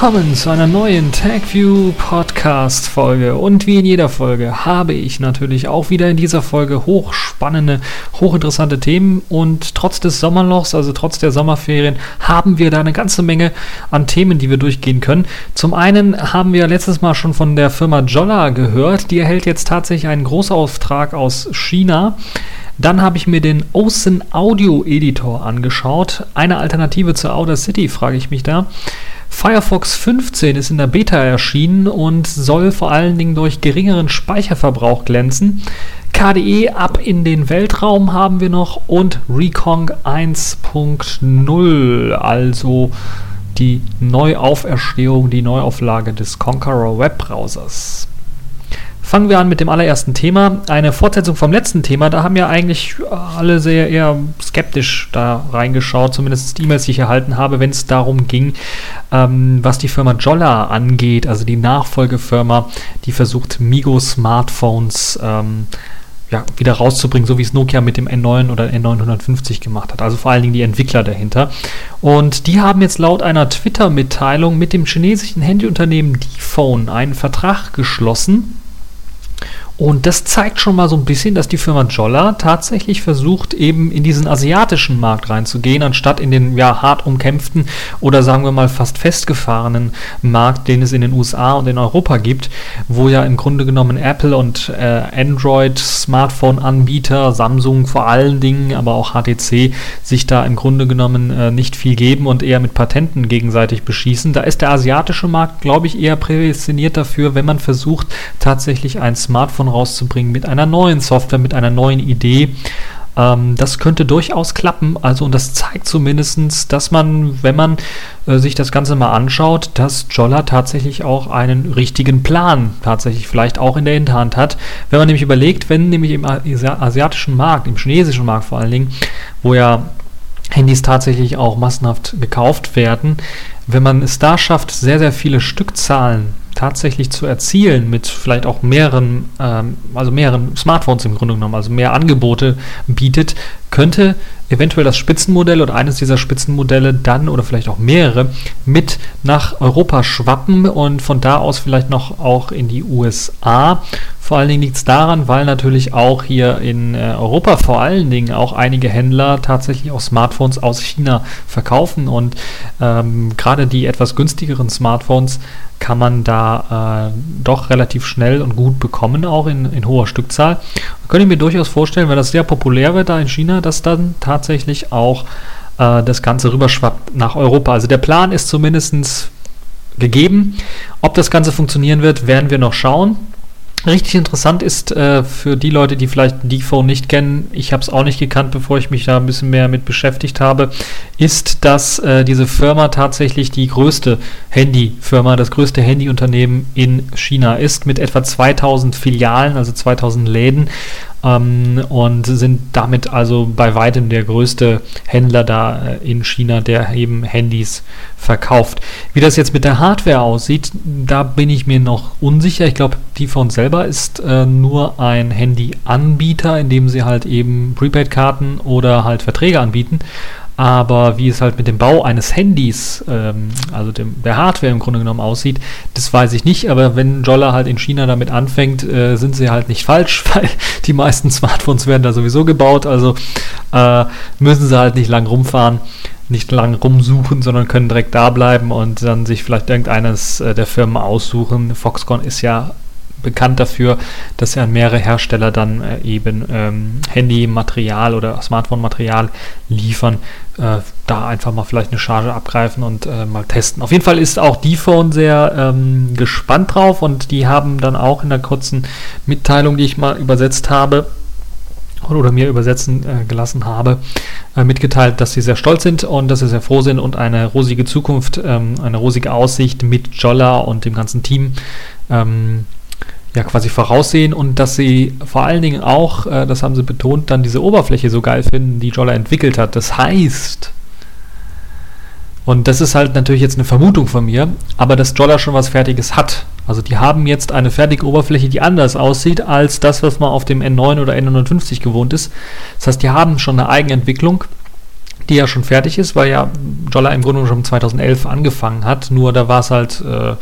willkommen zu einer neuen TagView Podcast Folge. Und wie in jeder Folge habe ich natürlich auch wieder in dieser Folge hochspannende, hochinteressante Themen. Und trotz des Sommerlochs, also trotz der Sommerferien, haben wir da eine ganze Menge an Themen, die wir durchgehen können. Zum einen haben wir letztes Mal schon von der Firma Jolla gehört. Die erhält jetzt tatsächlich einen Großauftrag aus China. Dann habe ich mir den Ocean Audio Editor angeschaut. Eine Alternative zur Outer City, frage ich mich da. Firefox 15 ist in der Beta erschienen und soll vor allen Dingen durch geringeren Speicherverbrauch glänzen. KDE ab in den Weltraum haben wir noch und Recon 1.0, also die Neuauferstehung, die Neuauflage des Conqueror Webbrowsers. Fangen wir an mit dem allerersten Thema. Eine Fortsetzung vom letzten Thema. Da haben ja eigentlich alle sehr eher skeptisch da reingeschaut, zumindest die E-Mails, die ich erhalten habe, wenn es darum ging, ähm, was die Firma Jolla angeht, also die Nachfolgefirma, die versucht, Migo-Smartphones ähm, ja, wieder rauszubringen, so wie es Nokia mit dem N9 oder N950 gemacht hat. Also vor allen Dingen die Entwickler dahinter. Und die haben jetzt laut einer Twitter-Mitteilung mit dem chinesischen Handyunternehmen D-Phone einen Vertrag geschlossen und das zeigt schon mal so ein bisschen, dass die Firma Jolla tatsächlich versucht, eben in diesen asiatischen Markt reinzugehen, anstatt in den ja hart umkämpften oder sagen wir mal fast festgefahrenen Markt, den es in den USA und in Europa gibt, wo ja im Grunde genommen Apple und äh, Android Smartphone-Anbieter, Samsung vor allen Dingen, aber auch HTC sich da im Grunde genommen äh, nicht viel geben und eher mit Patenten gegenseitig beschießen. Da ist der asiatische Markt, glaube ich, eher prädestiniert dafür, wenn man versucht, tatsächlich ein Smartphone rauszubringen mit einer neuen Software, mit einer neuen Idee. Ähm, das könnte durchaus klappen. Also, und das zeigt zumindest, dass man, wenn man äh, sich das Ganze mal anschaut, dass Jolla tatsächlich auch einen richtigen Plan tatsächlich vielleicht auch in der Hinterhand hat. Wenn man nämlich überlegt, wenn nämlich im asiatischen Markt, im chinesischen Markt vor allen Dingen, wo ja Handys tatsächlich auch massenhaft gekauft werden, wenn man es da schafft, sehr, sehr viele Stückzahlen tatsächlich zu erzielen mit vielleicht auch mehreren, ähm, also mehreren Smartphones im Grunde genommen, also mehr Angebote bietet, könnte eventuell das Spitzenmodell oder eines dieser Spitzenmodelle dann oder vielleicht auch mehrere mit nach Europa schwappen und von da aus vielleicht noch auch in die USA. Vor allen Dingen liegt es daran, weil natürlich auch hier in äh, Europa vor allen Dingen auch einige Händler tatsächlich auch Smartphones aus China verkaufen und ähm, gerade die etwas günstigeren Smartphones kann man da äh, doch relativ schnell und gut bekommen, auch in, in hoher Stückzahl. Da könnte ich mir durchaus vorstellen, wenn das sehr populär wird da in China, dass dann tatsächlich auch äh, das Ganze rüberschwappt nach Europa. Also der Plan ist zumindest gegeben. Ob das Ganze funktionieren wird, werden wir noch schauen. Richtig interessant ist äh, für die Leute, die vielleicht die Phone nicht kennen, ich habe es auch nicht gekannt, bevor ich mich da ein bisschen mehr mit beschäftigt habe, ist, dass äh, diese Firma tatsächlich die größte Handyfirma, das größte Handyunternehmen in China ist, mit etwa 2000 Filialen, also 2000 Läden ähm, und sind damit also bei weitem der größte Händler da äh, in China, der eben Handys verkauft. Wie das jetzt mit der Hardware aussieht, da bin ich mir noch unsicher. Ich glaube, die von selber ist äh, nur ein Handyanbieter, in dem sie halt eben Prepaid-Karten oder halt Verträge anbieten. Aber wie es halt mit dem Bau eines Handys, ähm, also dem, der Hardware im Grunde genommen aussieht, das weiß ich nicht. Aber wenn Jolla halt in China damit anfängt, äh, sind sie halt nicht falsch, weil die meisten Smartphones werden da sowieso gebaut. Also äh, müssen sie halt nicht lang rumfahren, nicht lang rumsuchen, sondern können direkt da bleiben und dann sich vielleicht irgendeines äh, der Firmen aussuchen. Foxconn ist ja bekannt dafür, dass an mehrere Hersteller dann äh, eben ähm, Handymaterial oder Smartphone-Material liefern. Äh, da einfach mal vielleicht eine Charge abgreifen und äh, mal testen. Auf jeden Fall ist auch die Phone sehr ähm, gespannt drauf und die haben dann auch in der kurzen Mitteilung, die ich mal übersetzt habe, oder mir übersetzen äh, gelassen habe, äh, mitgeteilt, dass sie sehr stolz sind und dass sie sehr froh sind und eine rosige Zukunft, ähm, eine rosige Aussicht mit Jolla und dem ganzen Team ähm, ja quasi voraussehen und dass sie vor allen Dingen auch, äh, das haben sie betont, dann diese Oberfläche so geil finden, die Jolla entwickelt hat. Das heißt, und das ist halt natürlich jetzt eine Vermutung von mir, aber dass Jolla schon was Fertiges hat. Also die haben jetzt eine fertige Oberfläche, die anders aussieht als das, was man auf dem N9 oder N950 gewohnt ist. Das heißt, die haben schon eine Eigenentwicklung die ja schon fertig ist, weil ja Jolla im Grunde schon 2011 angefangen hat, nur da war es halt äh,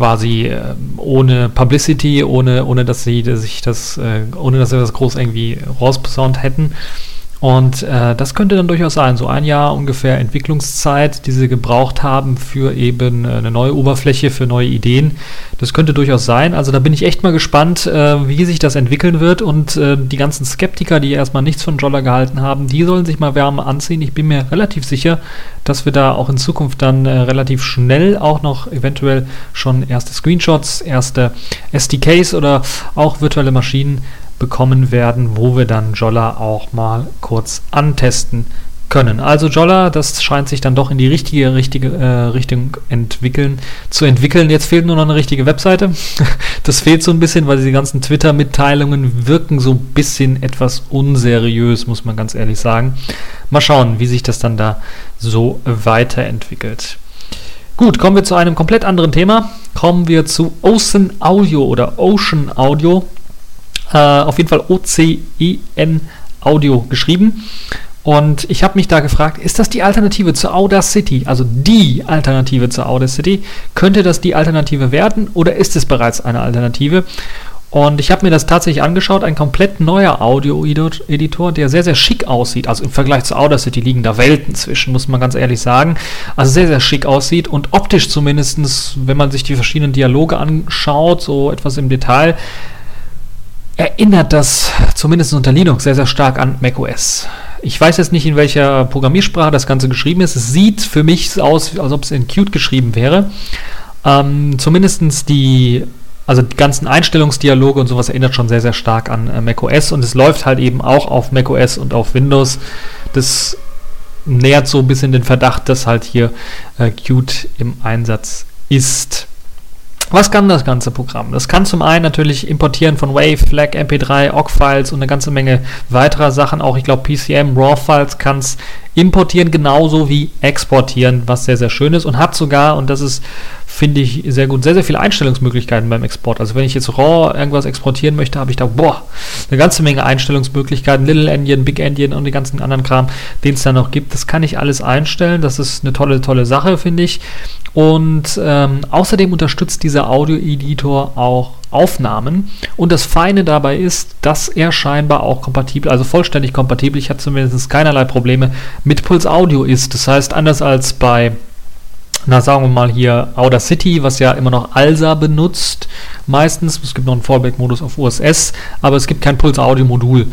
quasi äh, ohne Publicity, ohne, ohne dass sie sich das, äh, ohne dass sie das groß irgendwie rausposaunt hätten. Und äh, das könnte dann durchaus sein, so ein Jahr ungefähr Entwicklungszeit, die sie gebraucht haben für eben äh, eine neue Oberfläche, für neue Ideen. Das könnte durchaus sein. Also da bin ich echt mal gespannt, äh, wie sich das entwickeln wird. Und äh, die ganzen Skeptiker, die erstmal nichts von Jolla gehalten haben, die sollen sich mal Wärme anziehen. Ich bin mir relativ sicher, dass wir da auch in Zukunft dann äh, relativ schnell auch noch eventuell schon erste Screenshots, erste SDKs oder auch virtuelle Maschinen bekommen werden, wo wir dann Jolla auch mal kurz antesten können. Also Jolla, das scheint sich dann doch in die richtige, richtige äh, Richtung entwickeln, zu entwickeln. Jetzt fehlt nur noch eine richtige Webseite. Das fehlt so ein bisschen, weil die ganzen Twitter-Mitteilungen wirken so ein bisschen etwas unseriös, muss man ganz ehrlich sagen. Mal schauen, wie sich das dann da so weiterentwickelt. Gut, kommen wir zu einem komplett anderen Thema. Kommen wir zu Ocean Audio oder Ocean Audio. Äh, auf jeden Fall O-C-E-N Audio geschrieben. Und ich habe mich da gefragt, ist das die Alternative zu Audacity? Also die Alternative zu Audacity? Könnte das die Alternative werden oder ist es bereits eine Alternative? Und ich habe mir das tatsächlich angeschaut, ein komplett neuer Audio-Editor, der sehr, sehr schick aussieht. Also im Vergleich zu Audacity liegen da Welten zwischen, muss man ganz ehrlich sagen. Also sehr, sehr schick aussieht und optisch zumindest, wenn man sich die verschiedenen Dialoge anschaut, so etwas im Detail, erinnert das zumindest unter Linux sehr, sehr stark an macOS. Ich weiß jetzt nicht, in welcher Programmiersprache das Ganze geschrieben ist. Es sieht für mich aus, als ob es in Qt geschrieben wäre. Ähm, zumindest die, also die ganzen Einstellungsdialoge und sowas erinnert schon sehr, sehr stark an äh, macOS und es läuft halt eben auch auf macOS und auf Windows. Das nähert so ein bisschen den Verdacht, dass halt hier äh, Qt im Einsatz ist. Was kann das ganze Programm? Das kann zum einen natürlich importieren von Wave, FLAC, MP3, OGG-Files und eine ganze Menge weiterer Sachen. Auch ich glaube PCM, RAW-Files kann es importieren, genauso wie exportieren, was sehr, sehr schön ist und hat sogar, und das ist, finde ich, sehr gut, sehr, sehr viele Einstellungsmöglichkeiten beim Export. Also wenn ich jetzt RAW irgendwas exportieren möchte, habe ich da, boah, eine ganze Menge Einstellungsmöglichkeiten, Little Endian, Big Endian und den ganzen anderen Kram, den es da noch gibt. Das kann ich alles einstellen. Das ist eine tolle, tolle Sache, finde ich. Und ähm, außerdem unterstützt dieser Audio-Editor auch Aufnahmen. Und das Feine dabei ist, dass er scheinbar auch kompatibel, also vollständig kompatibel, ich hatte zumindest keinerlei Probleme, mit Pulse Audio ist. Das heißt, anders als bei na sagen wir mal hier Audacity, was ja immer noch ALSA benutzt, meistens. Es gibt noch einen Fallback-Modus auf USS, aber es gibt kein Pulse-Audio-Modul.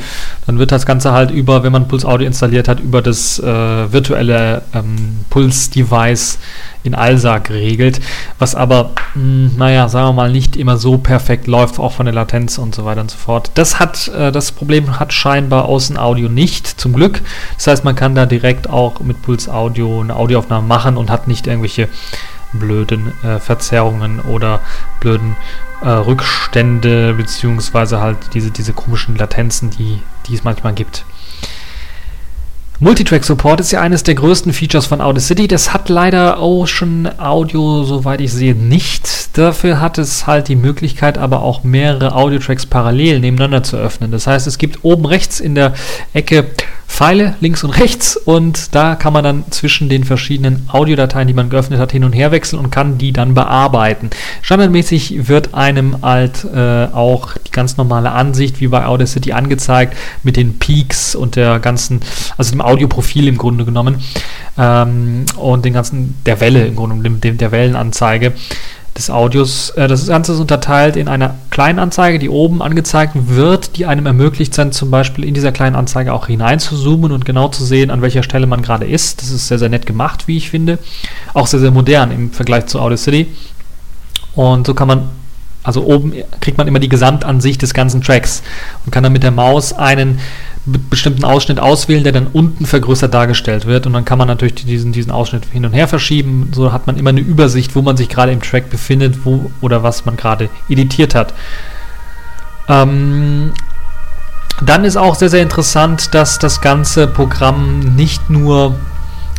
Dann wird das Ganze halt über, wenn man Pulse-Audio installiert hat, über das äh, virtuelle ähm, Pulse-Device in ALSA geregelt, was aber, mh, hm, naja, sagen wir mal, nicht immer so perfekt läuft, auch von der Latenz und so weiter und so fort. Das hat, äh, das Problem hat scheinbar Außenaudio nicht, zum Glück. Das heißt, man kann da direkt auch mit Pulse-Audio eine Audioaufnahme machen und hat nicht irgendwelche blöden äh, Verzerrungen oder blöden äh, Rückstände, beziehungsweise halt diese, diese komischen Latenzen, die, die es manchmal gibt. Multitrack-Support ist ja eines der größten Features von Audacity. Das hat leider Ocean Audio, soweit ich sehe, nicht. Dafür hat es halt die Möglichkeit, aber auch mehrere Audio-Tracks parallel nebeneinander zu öffnen. Das heißt, es gibt oben rechts in der Ecke Pfeile links und rechts und da kann man dann zwischen den verschiedenen Audiodateien, die man geöffnet hat, hin und her wechseln und kann die dann bearbeiten. Standardmäßig wird einem halt äh, auch die ganz normale Ansicht wie bei Audacity angezeigt mit den Peaks und der ganzen, also dem Audioprofil im Grunde genommen ähm, und den ganzen, der Welle im Grunde genommen, der Wellenanzeige des Audios. Äh, das Ganze ist unterteilt in einer kleinen Anzeige, die oben angezeigt wird, die einem ermöglicht, dann zum Beispiel in dieser kleinen Anzeige auch hinein zu zoomen und genau zu sehen, an welcher Stelle man gerade ist. Das ist sehr, sehr nett gemacht, wie ich finde. Auch sehr, sehr modern im Vergleich zu Audacity. Und so kann man, also oben kriegt man immer die Gesamtansicht des ganzen Tracks und kann dann mit der Maus einen bestimmten Ausschnitt auswählen, der dann unten vergrößert dargestellt wird. Und dann kann man natürlich diesen, diesen Ausschnitt hin und her verschieben. So hat man immer eine Übersicht, wo man sich gerade im Track befindet, wo oder was man gerade editiert hat. Ähm, dann ist auch sehr, sehr interessant, dass das ganze Programm nicht nur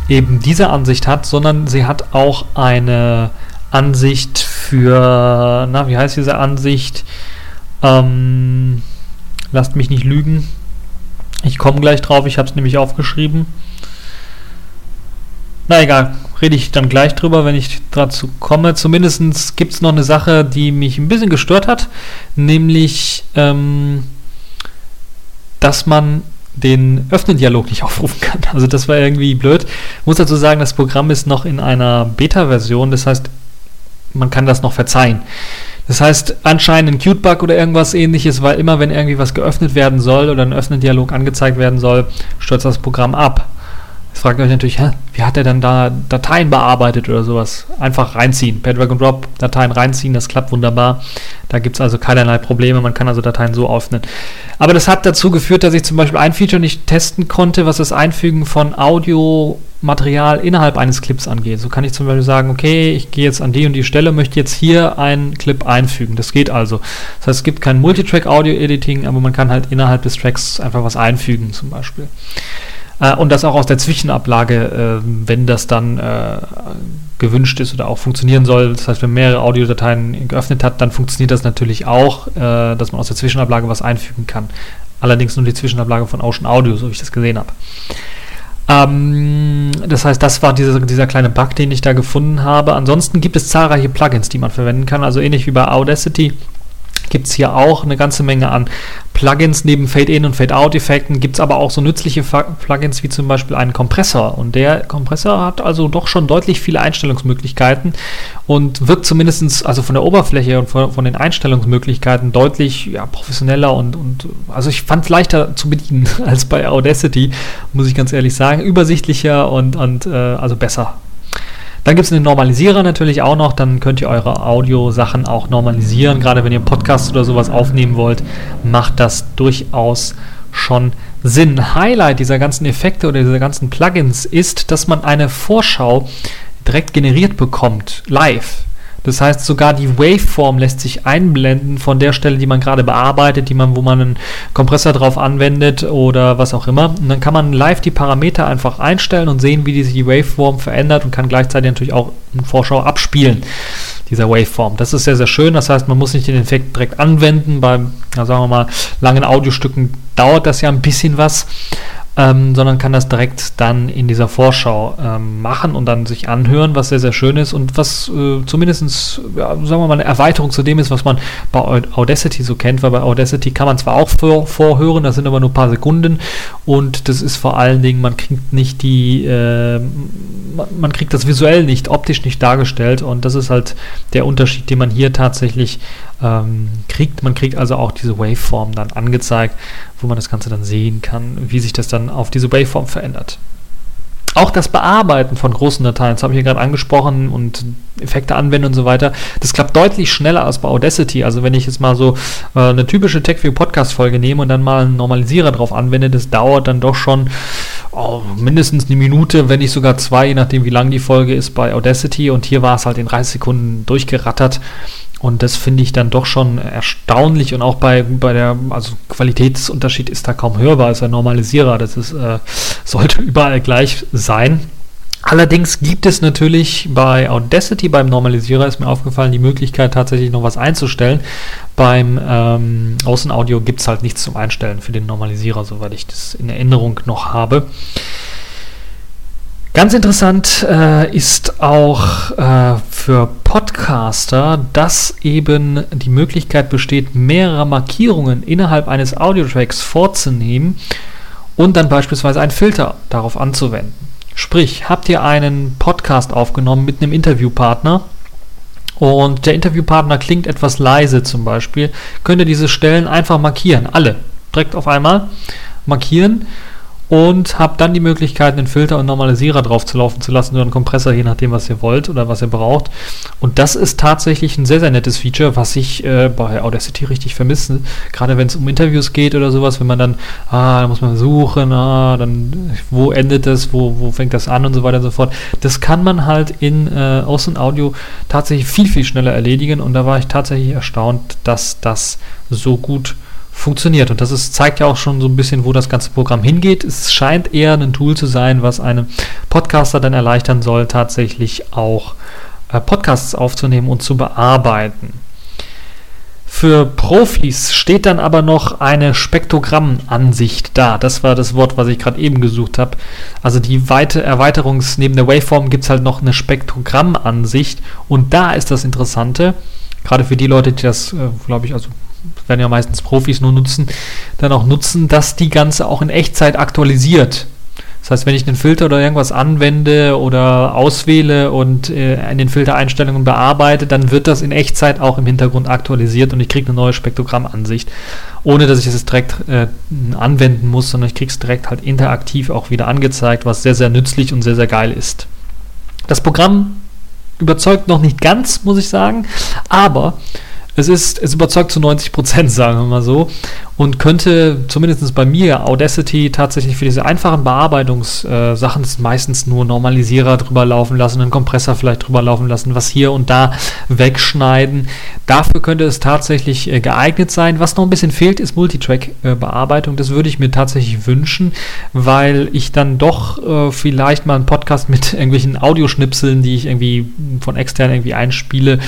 eben diese Ansicht hat, sondern sie hat auch eine Ansicht für, na, wie heißt diese Ansicht? Ähm, lasst mich nicht lügen. Ich komme gleich drauf, ich habe es nämlich aufgeschrieben. Na egal, rede ich dann gleich drüber, wenn ich dazu komme. Zumindest gibt es noch eine Sache, die mich ein bisschen gestört hat, nämlich, ähm, dass man den Öffnen-Dialog nicht aufrufen kann. Also das war irgendwie blöd. Ich muss dazu sagen, das Programm ist noch in einer Beta-Version, das heißt, man kann das noch verzeihen. Das heißt, anscheinend ein Cute-Bug oder irgendwas ähnliches, weil immer wenn irgendwie was geöffnet werden soll oder ein Öffnen-Dialog angezeigt werden soll, stürzt das Programm ab. Fragt euch natürlich, hä, wie hat er dann da Dateien bearbeitet oder sowas? Einfach reinziehen, per Drag and Drop Dateien reinziehen, das klappt wunderbar. Da gibt es also keinerlei Probleme, man kann also Dateien so öffnen. Aber das hat dazu geführt, dass ich zum Beispiel ein Feature nicht testen konnte, was das Einfügen von Audiomaterial innerhalb eines Clips angeht. So kann ich zum Beispiel sagen, okay, ich gehe jetzt an die und die Stelle, möchte jetzt hier einen Clip einfügen. Das geht also. Das heißt, es gibt kein Multitrack-Audio-Editing, aber man kann halt innerhalb des Tracks einfach was einfügen zum Beispiel. Äh, und das auch aus der Zwischenablage, äh, wenn das dann äh, gewünscht ist oder auch funktionieren soll. Das heißt, wenn mehrere Audiodateien geöffnet hat, dann funktioniert das natürlich auch, äh, dass man aus der Zwischenablage was einfügen kann. Allerdings nur die Zwischenablage von Ocean Audio, so wie ich das gesehen habe. Ähm, das heißt, das war dieser, dieser kleine Bug, den ich da gefunden habe. Ansonsten gibt es zahlreiche Plugins, die man verwenden kann. Also ähnlich wie bei Audacity gibt es hier auch eine ganze Menge an Plugins. Neben Fade-In und Fade-Out-Effekten gibt es aber auch so nützliche Plugins wie zum Beispiel einen Kompressor. Und der Kompressor hat also doch schon deutlich viele Einstellungsmöglichkeiten und wirkt zumindest also von der Oberfläche und von, von den Einstellungsmöglichkeiten deutlich ja, professioneller und, und also ich fand es leichter zu bedienen als bei Audacity, muss ich ganz ehrlich sagen. Übersichtlicher und, und äh, also besser dann gibt es einen Normalisierer natürlich auch noch. Dann könnt ihr eure Audiosachen auch normalisieren. Gerade wenn ihr Podcast oder sowas aufnehmen wollt, macht das durchaus schon Sinn. Highlight dieser ganzen Effekte oder dieser ganzen Plugins ist, dass man eine Vorschau direkt generiert bekommt, live. Das heißt, sogar die Waveform lässt sich einblenden von der Stelle, die man gerade bearbeitet, die man, wo man einen Kompressor drauf anwendet oder was auch immer. Und dann kann man live die Parameter einfach einstellen und sehen, wie sich die Waveform verändert und kann gleichzeitig natürlich auch eine Vorschau abspielen dieser Waveform. Das ist sehr, sehr schön. Das heißt, man muss nicht den Effekt direkt anwenden. Beim, ja, sagen wir mal, langen Audiostücken dauert das ja ein bisschen was ähm, sondern kann das direkt dann in dieser Vorschau ähm, machen und dann sich anhören, was sehr, sehr schön ist und was äh, zumindest, ja, sagen wir mal, eine Erweiterung zu dem ist, was man bei Audacity so kennt, weil bei Audacity kann man zwar auch vor, vorhören, das sind aber nur ein paar Sekunden und das ist vor allen Dingen, man kriegt nicht die, äh, man kriegt das visuell nicht, optisch nicht dargestellt und das ist halt der Unterschied, den man hier tatsächlich ähm, kriegt. Man kriegt also auch diese Waveform dann angezeigt, wo man das Ganze dann sehen kann, wie sich das dann auf diese Waveform verändert. Auch das Bearbeiten von großen Dateien, das habe ich hier gerade angesprochen und Effekte anwenden und so weiter, das klappt deutlich schneller als bei Audacity. Also wenn ich jetzt mal so äh, eine typische TechView Podcast Folge nehme und dann mal einen Normalisierer drauf anwende, das dauert dann doch schon oh, mindestens eine Minute, wenn nicht sogar zwei, je nachdem wie lang die Folge ist bei Audacity und hier war es halt in 30 Sekunden durchgerattert und das finde ich dann doch schon erstaunlich und auch bei, bei der, also Qualitätsunterschied ist da kaum hörbar als ein Normalisierer. Das ist, äh, sollte überall gleich sein. Allerdings gibt es natürlich bei Audacity, beim Normalisierer ist mir aufgefallen, die Möglichkeit tatsächlich noch was einzustellen. Beim ähm, Außenaudio gibt es halt nichts zum Einstellen für den Normalisierer, soweit ich das in Erinnerung noch habe. Ganz interessant äh, ist auch äh, für Podcaster, dass eben die Möglichkeit besteht, mehrere Markierungen innerhalb eines Audiotracks vorzunehmen und dann beispielsweise einen Filter darauf anzuwenden. Sprich, habt ihr einen Podcast aufgenommen mit einem Interviewpartner und der Interviewpartner klingt etwas leise zum Beispiel, könnt ihr diese Stellen einfach markieren, alle, direkt auf einmal markieren und habt dann die Möglichkeit, einen Filter und Normalisierer drauf zu laufen zu lassen oder einen Kompressor, je nachdem, was ihr wollt oder was ihr braucht. Und das ist tatsächlich ein sehr, sehr nettes Feature, was ich äh, bei Audacity richtig vermisse. Gerade wenn es um Interviews geht oder sowas, wenn man dann, ah, da muss man suchen, ah, dann, wo endet das, wo, wo fängt das an und so weiter und so fort. Das kann man halt in äh, Außen Audio tatsächlich viel, viel schneller erledigen und da war ich tatsächlich erstaunt, dass das so gut funktioniert funktioniert. Und das ist, zeigt ja auch schon so ein bisschen, wo das ganze Programm hingeht. Es scheint eher ein Tool zu sein, was einem Podcaster dann erleichtern soll, tatsächlich auch äh, Podcasts aufzunehmen und zu bearbeiten. Für Profis steht dann aber noch eine Spektrogrammansicht da. Das war das Wort, was ich gerade eben gesucht habe. Also die weite Erweiterungs neben der Waveform gibt es halt noch eine Spektrogrammansicht und da ist das Interessante, gerade für die Leute, die das, äh, glaube ich, also werden ja meistens Profis nur nutzen, dann auch nutzen, dass die ganze auch in Echtzeit aktualisiert. Das heißt, wenn ich einen Filter oder irgendwas anwende oder auswähle und äh, in den Filtereinstellungen bearbeite, dann wird das in Echtzeit auch im Hintergrund aktualisiert und ich kriege eine neue Spektrogrammansicht, ohne dass ich es direkt äh, anwenden muss, sondern ich kriege es direkt halt interaktiv auch wieder angezeigt, was sehr, sehr nützlich und sehr, sehr geil ist. Das Programm überzeugt noch nicht ganz, muss ich sagen, aber es ist, es überzeugt zu 90 Prozent, sagen wir mal so, und könnte zumindest bei mir Audacity tatsächlich für diese einfachen Bearbeitungssachen äh, meistens nur Normalisierer drüber laufen lassen, einen Kompressor vielleicht drüber laufen lassen, was hier und da wegschneiden. Dafür könnte es tatsächlich äh, geeignet sein. Was noch ein bisschen fehlt, ist Multitrack-Bearbeitung. das würde ich mir tatsächlich wünschen, weil ich dann doch äh, vielleicht mal einen Podcast mit irgendwelchen Audioschnipseln, die ich irgendwie von extern irgendwie einspiele,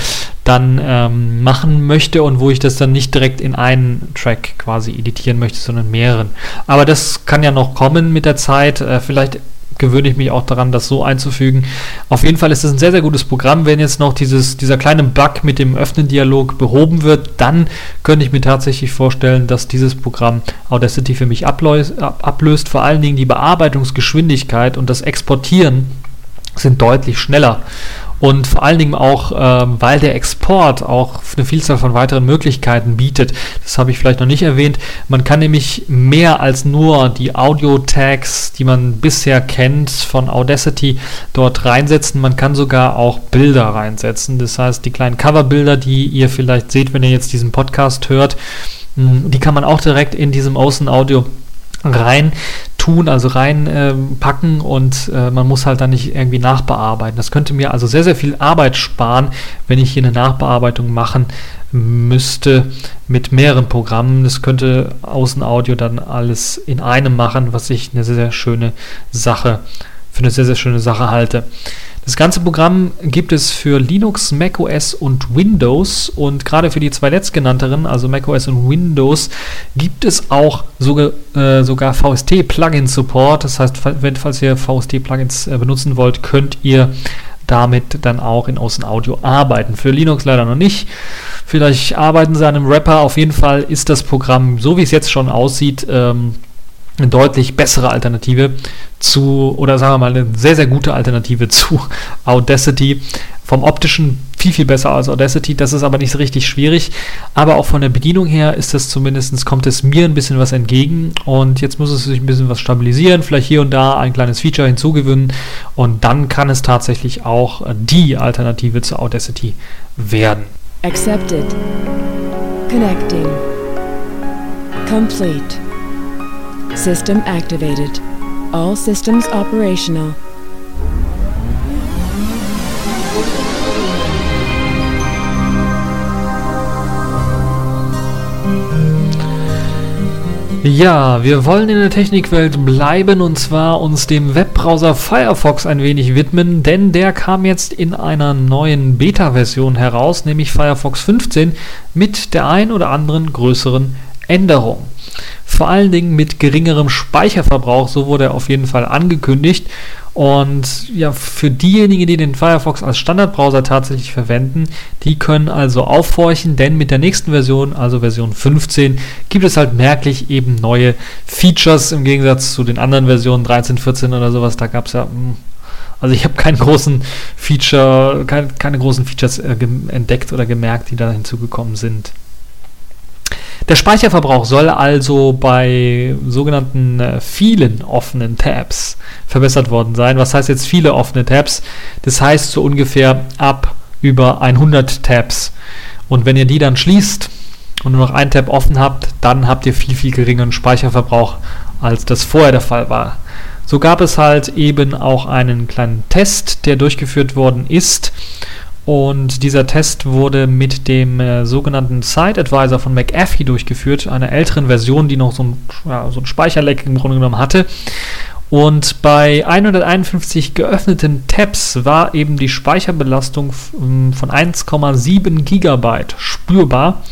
dann ähm, machen möchte und wo ich das dann nicht direkt in einen Track quasi editieren möchte, sondern mehreren. Aber das kann ja noch kommen mit der Zeit. Äh, vielleicht gewöhne ich mich auch daran, das so einzufügen. Auf jeden Fall ist es ein sehr, sehr gutes Programm. Wenn jetzt noch dieses, dieser kleine Bug mit dem Öffnen-Dialog behoben wird, dann könnte ich mir tatsächlich vorstellen, dass dieses Programm Audacity für mich ablöst. Vor allen Dingen die Bearbeitungsgeschwindigkeit und das Exportieren sind deutlich schneller und vor allen Dingen auch, ähm, weil der Export auch eine Vielzahl von weiteren Möglichkeiten bietet. Das habe ich vielleicht noch nicht erwähnt. Man kann nämlich mehr als nur die Audio-Tags, die man bisher kennt von Audacity, dort reinsetzen. Man kann sogar auch Bilder reinsetzen. Das heißt, die kleinen Coverbilder, die ihr vielleicht seht, wenn ihr jetzt diesen Podcast hört, hm, die kann man auch direkt in diesem Ocean Audio rein tun, also reinpacken äh, und äh, man muss halt dann nicht irgendwie nachbearbeiten. Das könnte mir also sehr, sehr viel Arbeit sparen, wenn ich hier eine Nachbearbeitung machen müsste mit mehreren Programmen. Das könnte Außenaudio dann alles in einem machen, was ich eine sehr, sehr schöne Sache, für eine sehr, sehr schöne Sache halte. Das ganze Programm gibt es für Linux, macOS und Windows und gerade für die zwei letztgenannteren, also macOS und Windows, gibt es auch sogar, äh, sogar VST-Plugin-Support. Das heißt, wenn, falls ihr VST-Plugins äh, benutzen wollt, könnt ihr damit dann auch in Außen Audio arbeiten. Für Linux leider noch nicht. Vielleicht arbeiten sie an einem Rapper. Auf jeden Fall ist das Programm, so wie es jetzt schon aussieht, ähm, eine deutlich bessere Alternative zu, oder sagen wir mal, eine sehr, sehr gute Alternative zu Audacity. Vom optischen viel, viel besser als Audacity. Das ist aber nicht so richtig schwierig. Aber auch von der Bedienung her ist das zumindest, kommt es mir ein bisschen was entgegen. Und jetzt muss es sich ein bisschen was stabilisieren, vielleicht hier und da ein kleines Feature hinzugewinnen. Und dann kann es tatsächlich auch die Alternative zu Audacity werden. Accepted. Connecting. Complete. System activated. All systems operational. Ja, wir wollen in der Technikwelt bleiben und zwar uns dem Webbrowser Firefox ein wenig widmen, denn der kam jetzt in einer neuen Beta-Version heraus, nämlich Firefox 15 mit der ein oder anderen größeren Änderung vor allen Dingen mit geringerem Speicherverbrauch, so wurde er auf jeden Fall angekündigt. Und ja, für diejenigen, die den Firefox als Standardbrowser tatsächlich verwenden, die können also aufhorchen, denn mit der nächsten Version, also Version 15, gibt es halt merklich eben neue Features im Gegensatz zu den anderen Versionen 13, 14 oder sowas. Da gab es ja hm, also ich habe keinen großen Feature, kein, keine großen Features äh, entdeckt oder gemerkt, die da hinzugekommen sind. Der Speicherverbrauch soll also bei sogenannten äh, vielen offenen Tabs verbessert worden sein. Was heißt jetzt viele offene Tabs? Das heißt so ungefähr ab über 100 Tabs. Und wenn ihr die dann schließt und nur noch ein Tab offen habt, dann habt ihr viel, viel geringeren Speicherverbrauch, als das vorher der Fall war. So gab es halt eben auch einen kleinen Test, der durchgeführt worden ist und dieser Test wurde mit dem äh, sogenannten Site Advisor von McAfee durchgeführt, einer älteren Version, die noch so ein, ja, so ein Speicherleck im Grunde genommen hatte. Und bei 151 geöffneten Tabs war eben die Speicherbelastung von 1,7 GB spürbar.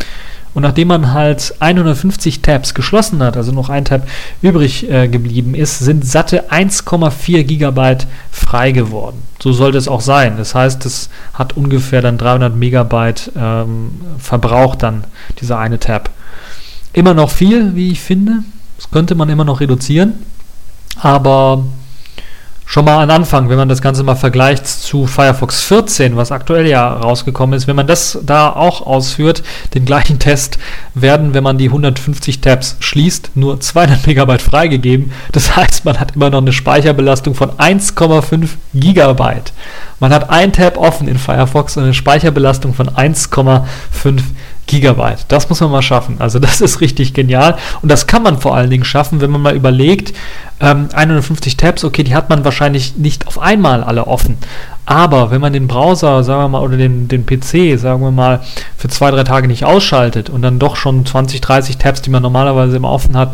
Und nachdem man halt 150 Tabs geschlossen hat, also noch ein Tab übrig äh, geblieben ist, sind satte 1,4 Gigabyte frei geworden. So sollte es auch sein. Das heißt, es hat ungefähr dann 300 Megabyte ähm, verbraucht dann dieser eine Tab. Immer noch viel, wie ich finde. Das könnte man immer noch reduzieren. Aber schon mal an Anfang, wenn man das Ganze mal vergleicht zu Firefox 14, was aktuell ja rausgekommen ist, wenn man das da auch ausführt, den gleichen Test, werden, wenn man die 150 Tabs schließt, nur 200 Megabyte freigegeben. Das heißt, man hat immer noch eine Speicherbelastung von 1,5 Gigabyte. Man hat ein Tab offen in Firefox und eine Speicherbelastung von 1,5 Gigabyte. Das muss man mal schaffen. Also das ist richtig genial. Und das kann man vor allen Dingen schaffen, wenn man mal überlegt, ähm, 150 Tabs, okay, die hat man wahrscheinlich nicht auf einmal alle offen. Aber wenn man den Browser, sagen wir mal, oder den, den PC, sagen wir mal, für zwei, drei Tage nicht ausschaltet und dann doch schon 20, 30 Tabs, die man normalerweise immer offen hat,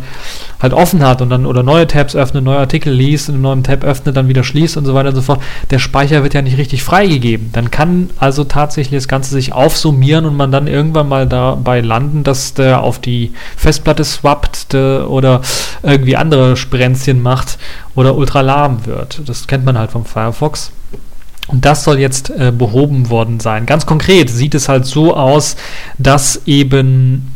halt offen hat und dann oder neue Tabs öffnet, neue Artikel liest einen neuen Tab öffnet, dann wieder schließt und so weiter und so fort, der Speicher wird ja nicht richtig freigegeben. Dann kann also tatsächlich das Ganze sich aufsummieren und man dann irgendwann mal dabei landen, dass der auf die Festplatte swappt oder irgendwie andere Sprenzchen macht oder ultra lahm wird. Das kennt man halt vom Firefox. Und das soll jetzt äh, behoben worden sein. Ganz konkret sieht es halt so aus, dass eben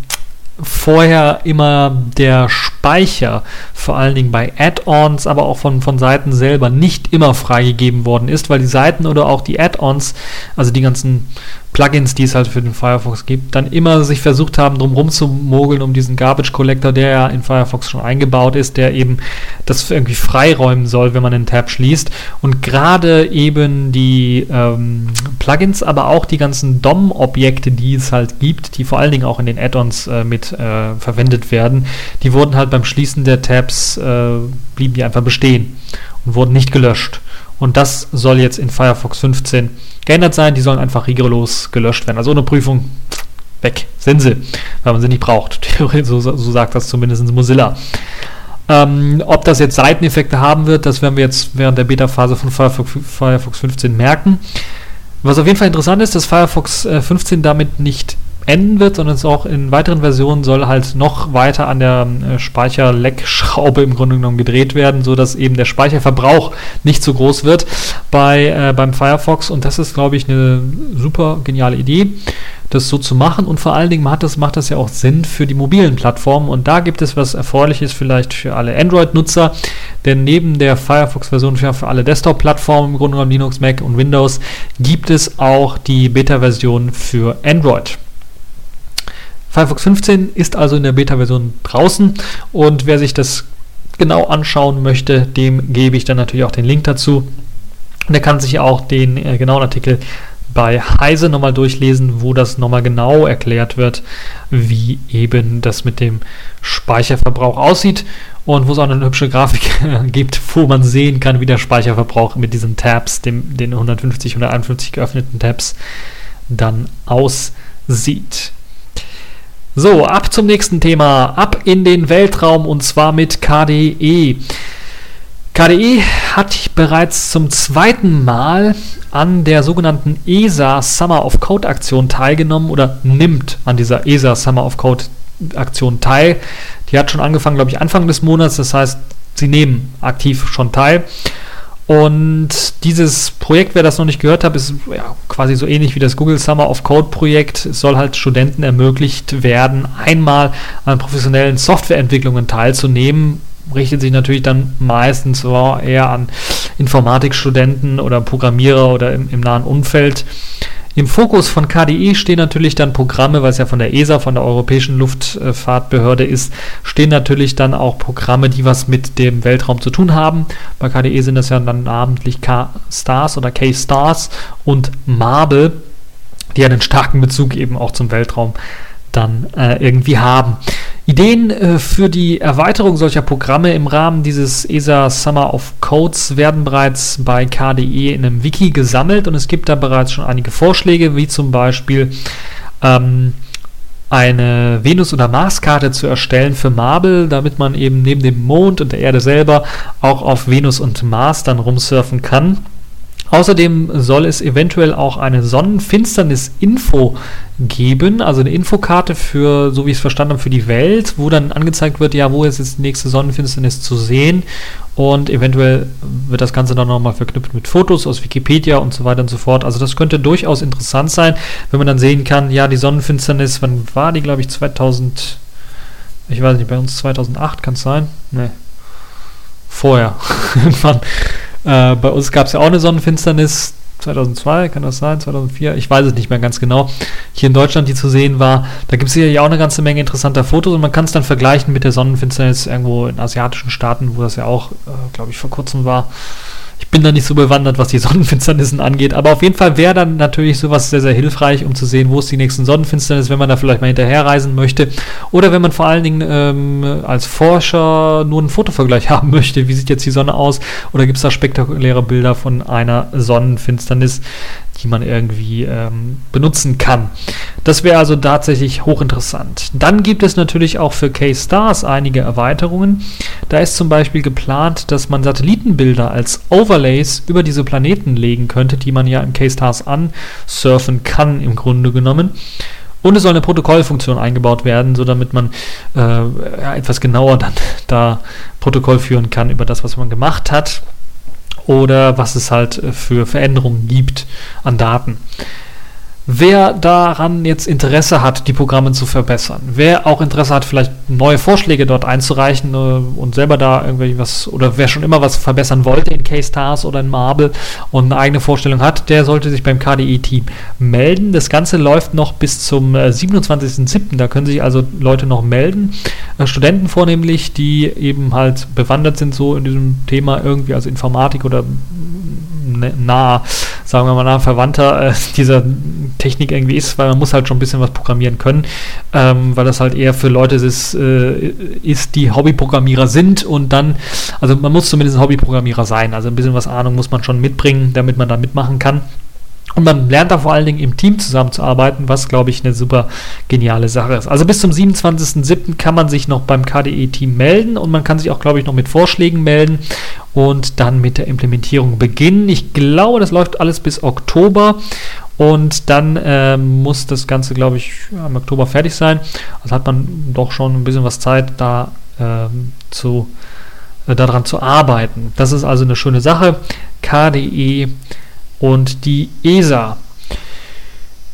vorher immer der Speicher, vor allen Dingen bei Add-ons, aber auch von, von Seiten selber, nicht immer freigegeben worden ist, weil die Seiten oder auch die Add-ons, also die ganzen Plugins, die es halt für den Firefox gibt, dann immer sich versucht haben, drum rumzumogeln um diesen Garbage Collector, der ja in Firefox schon eingebaut ist, der eben das irgendwie freiräumen soll, wenn man den Tab schließt. Und gerade eben die ähm, Plugins, aber auch die ganzen DOM-Objekte, die es halt gibt, die vor allen Dingen auch in den Add-ons äh, mit äh, verwendet werden, die wurden halt beim Schließen der Tabs, äh, blieben die einfach bestehen und wurden nicht gelöscht. Und das soll jetzt in Firefox 15 geändert sein. Die sollen einfach rigoros gelöscht werden. Also ohne Prüfung weg sind sie, weil man sie nicht braucht. so, so sagt das zumindest Mozilla. Ähm, ob das jetzt Seiteneffekte haben wird, das werden wir jetzt während der Beta-Phase von Firefox, Firefox 15 merken. Was auf jeden Fall interessant ist, dass Firefox äh, 15 damit nicht enden wird, sondern es auch in weiteren Versionen soll halt noch weiter an der äh, Speicherleckschraube im Grunde genommen gedreht werden, sodass eben der Speicherverbrauch nicht so groß wird bei, äh, beim Firefox. Und das ist, glaube ich, eine super geniale Idee das so zu machen und vor allen Dingen macht das, macht das ja auch Sinn für die mobilen Plattformen und da gibt es was Erfreuliches vielleicht für alle Android-Nutzer, denn neben der Firefox-Version für, für alle Desktop-Plattformen, im Grunde genommen Linux, Mac und Windows, gibt es auch die Beta-Version für Android. Firefox 15 ist also in der Beta-Version draußen und wer sich das genau anschauen möchte, dem gebe ich dann natürlich auch den Link dazu. Und er kann sich auch den äh, genauen Artikel bei Heise nochmal durchlesen, wo das nochmal genau erklärt wird, wie eben das mit dem Speicherverbrauch aussieht und wo es auch eine hübsche Grafik gibt, wo man sehen kann, wie der Speicherverbrauch mit diesen Tabs, dem, den 150, 151 geöffneten Tabs, dann aussieht. So, ab zum nächsten Thema, ab in den Weltraum und zwar mit KDE. KDE hat bereits zum zweiten Mal an der sogenannten ESA Summer of Code Aktion teilgenommen oder nimmt an dieser ESA Summer of Code Aktion teil. Die hat schon angefangen, glaube ich, Anfang des Monats, das heißt, sie nehmen aktiv schon teil. Und dieses Projekt, wer das noch nicht gehört hat, ist ja, quasi so ähnlich wie das Google Summer of Code Projekt. Es soll halt Studenten ermöglicht werden, einmal an professionellen Softwareentwicklungen teilzunehmen. Richtet sich natürlich dann meistens eher an Informatikstudenten oder Programmierer oder im, im nahen Umfeld. Im Fokus von KDE stehen natürlich dann Programme, weil es ja von der ESA, von der Europäischen Luftfahrtbehörde ist, stehen natürlich dann auch Programme, die was mit dem Weltraum zu tun haben. Bei KDE sind das ja dann namentlich K-Stars oder K-Stars und Marble, die einen starken Bezug eben auch zum Weltraum dann äh, irgendwie haben. Ideen äh, für die Erweiterung solcher Programme im Rahmen dieses ESA Summer of Codes werden bereits bei KDE in einem Wiki gesammelt und es gibt da bereits schon einige Vorschläge, wie zum Beispiel ähm, eine Venus- oder Marskarte zu erstellen für Marble, damit man eben neben dem Mond und der Erde selber auch auf Venus und Mars dann rumsurfen kann. Außerdem soll es eventuell auch eine Sonnenfinsternis-Info geben, also eine Infokarte für, so wie ich es verstanden habe, für die Welt, wo dann angezeigt wird, ja, wo ist jetzt die nächste Sonnenfinsternis zu sehen und eventuell wird das Ganze dann nochmal verknüpft mit Fotos aus Wikipedia und so weiter und so fort. Also das könnte durchaus interessant sein, wenn man dann sehen kann, ja, die Sonnenfinsternis, wann war die, glaube ich, 2000, ich weiß nicht, bei uns 2008 kann es sein? Ne, vorher. Irgendwann. Äh, bei uns gab es ja auch eine Sonnenfinsternis 2002, kann das sein, 2004, ich weiß es nicht mehr ganz genau, hier in Deutschland, die zu sehen war. Da gibt es sicherlich auch eine ganze Menge interessanter Fotos und man kann es dann vergleichen mit der Sonnenfinsternis irgendwo in asiatischen Staaten, wo das ja auch, äh, glaube ich, vor kurzem war. Ich bin da nicht so bewandert, was die Sonnenfinsternissen angeht, aber auf jeden Fall wäre dann natürlich sowas sehr, sehr hilfreich, um zu sehen, wo ist die nächsten Sonnenfinsternis, wenn man da vielleicht mal hinterherreisen möchte. Oder wenn man vor allen Dingen ähm, als Forscher nur einen Fotovergleich haben möchte, wie sieht jetzt die Sonne aus, oder gibt es da spektakuläre Bilder von einer Sonnenfinsternis, die man irgendwie ähm, benutzen kann. Das wäre also tatsächlich hochinteressant. Dann gibt es natürlich auch für K-Stars einige Erweiterungen. Da ist zum Beispiel geplant, dass man Satellitenbilder als Overlays über diese Planeten legen könnte, die man ja im K-Stars ansurfen kann, im Grunde genommen. Und es soll eine Protokollfunktion eingebaut werden, so damit man äh, ja, etwas genauer dann da Protokoll führen kann über das, was man gemacht hat oder was es halt äh, für Veränderungen gibt an Daten. Wer daran jetzt Interesse hat, die Programme zu verbessern, wer auch Interesse hat, vielleicht neue Vorschläge dort einzureichen äh, und selber da irgendwie was, oder wer schon immer was verbessern wollte in K-Stars oder in Marble und eine eigene Vorstellung hat, der sollte sich beim KDE-Team melden. Das Ganze läuft noch bis zum äh, 27.07. Da können sich also Leute noch melden. Äh, Studenten vornehmlich, die eben halt bewandert sind so in diesem Thema irgendwie, also Informatik oder nah, sagen wir mal, nah Verwandter äh, dieser Technik irgendwie ist, weil man muss halt schon ein bisschen was programmieren können, ähm, weil das halt eher für Leute ist, äh, ist, die Hobbyprogrammierer sind und dann, also man muss zumindest ein Hobbyprogrammierer sein, also ein bisschen was Ahnung muss man schon mitbringen, damit man da mitmachen kann. Und man lernt da vor allen Dingen im Team zusammenzuarbeiten, was, glaube ich, eine super geniale Sache ist. Also bis zum 27.07. kann man sich noch beim KDE-Team melden und man kann sich auch, glaube ich, noch mit Vorschlägen melden und dann mit der Implementierung beginnen. Ich glaube, das läuft alles bis Oktober und dann äh, muss das Ganze, glaube ich, im Oktober fertig sein. Also hat man doch schon ein bisschen was Zeit, da äh, zu, äh, daran zu arbeiten. Das ist also eine schöne Sache. KDE und die ESA.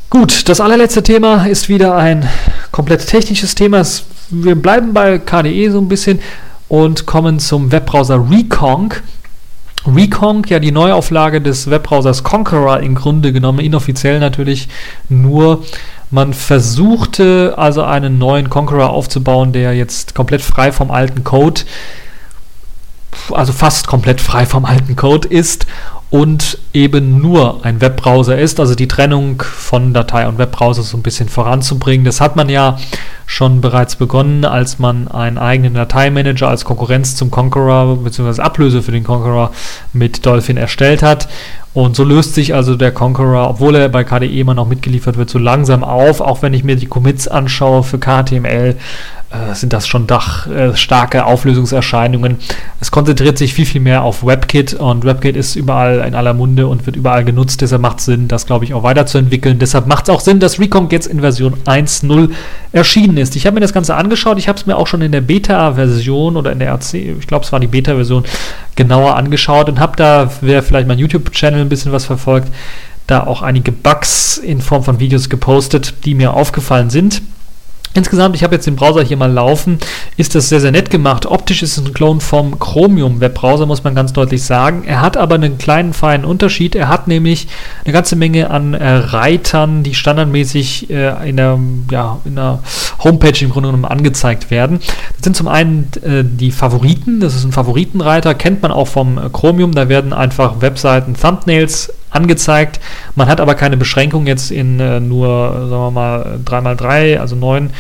Gut, das allerletzte Thema ist wieder ein komplett technisches Thema. Wir bleiben bei KDE so ein bisschen und kommen zum Webbrowser Reconk. Reconk, ja die Neuauflage des Webbrowsers Conqueror im Grunde genommen, inoffiziell natürlich nur. Man versuchte also einen neuen Conqueror aufzubauen, der jetzt komplett frei vom alten Code, also fast komplett frei vom alten Code ist und eben nur ein Webbrowser ist, also die Trennung von Datei und Webbrowser so ein bisschen voranzubringen. Das hat man ja schon bereits begonnen, als man einen eigenen Dateimanager als Konkurrenz zum Conqueror bzw. Ablöse für den Conqueror mit Dolphin erstellt hat. Und so löst sich also der Conqueror, obwohl er bei KDE immer noch mitgeliefert wird, so langsam auf, auch wenn ich mir die Commits anschaue für KTML, äh, sind das schon doch äh, starke Auflösungserscheinungen. Es konzentriert sich viel, viel mehr auf WebKit und WebKit ist überall in aller Munde und wird überall genutzt. Deshalb macht es Sinn, das, glaube ich, auch weiterzuentwickeln. Deshalb macht es auch Sinn, dass Recon jetzt in Version 1.0 erschienen ist. Ich habe mir das Ganze angeschaut. Ich habe es mir auch schon in der Beta-Version oder in der RC, ich glaube, es war die Beta-Version, genauer angeschaut und habe da, wer vielleicht mein YouTube-Channel ein bisschen was verfolgt, da auch einige Bugs in Form von Videos gepostet, die mir aufgefallen sind. Insgesamt, ich habe jetzt den Browser hier mal laufen, ist das sehr, sehr nett gemacht. Optisch ist es ein Clone vom Chromium Webbrowser, muss man ganz deutlich sagen. Er hat aber einen kleinen, feinen Unterschied. Er hat nämlich eine ganze Menge an äh, Reitern, die standardmäßig äh, in, der, ja, in der Homepage im Grunde genommen angezeigt werden. Das sind zum einen äh, die Favoriten, das ist ein Favoritenreiter, kennt man auch vom äh, Chromium. Da werden einfach Webseiten, Thumbnails angezeigt. Man hat aber keine Beschränkung jetzt in äh, nur, sagen wir mal, 3x3, also 9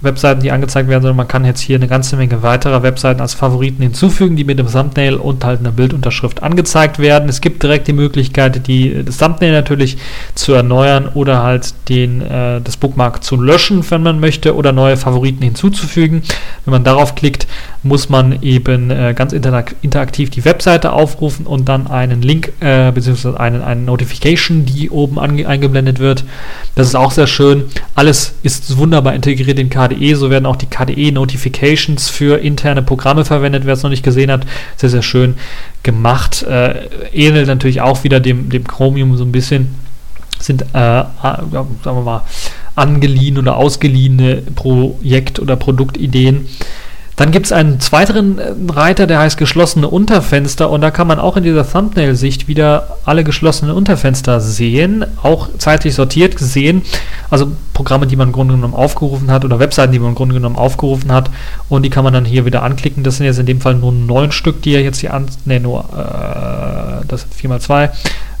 Webseiten, die angezeigt werden, sondern man kann jetzt hier eine ganze Menge weiterer Webseiten als Favoriten hinzufügen, die mit dem Thumbnail und halt einer Bildunterschrift angezeigt werden. Es gibt direkt die Möglichkeit, die, das Thumbnail natürlich zu erneuern oder halt den, äh, das Bookmark zu löschen, wenn man möchte, oder neue Favoriten hinzuzufügen. Wenn man darauf klickt, muss man eben äh, ganz interaktiv die Webseite aufrufen und dann einen Link äh, bzw. einen, eine Notification, die oben eingeblendet wird. Das ist auch sehr schön. Alles ist wunderbar integriert in KDE. So werden auch die KDE-Notifications für interne Programme verwendet, wer es noch nicht gesehen hat. Sehr, sehr schön gemacht. Äh, ähnelt natürlich auch wieder dem, dem Chromium so ein bisschen. Sind, äh, sagen wir mal, angeliehen oder ausgeliehene Projekt- oder Produktideen. Dann gibt es einen zweiten äh, Reiter, der heißt geschlossene Unterfenster. Und da kann man auch in dieser Thumbnail-Sicht wieder alle geschlossenen Unterfenster sehen, auch zeitlich sortiert gesehen, also Programme, die man im Grunde genommen aufgerufen hat oder Webseiten, die man im Grunde genommen aufgerufen hat. Und die kann man dann hier wieder anklicken. Das sind jetzt in dem Fall nur neun Stück, die er jetzt hier an, ne nur, äh, das sind 4 mal 2